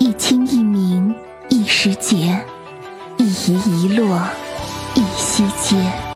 一清一明一时节，一移一落一息间。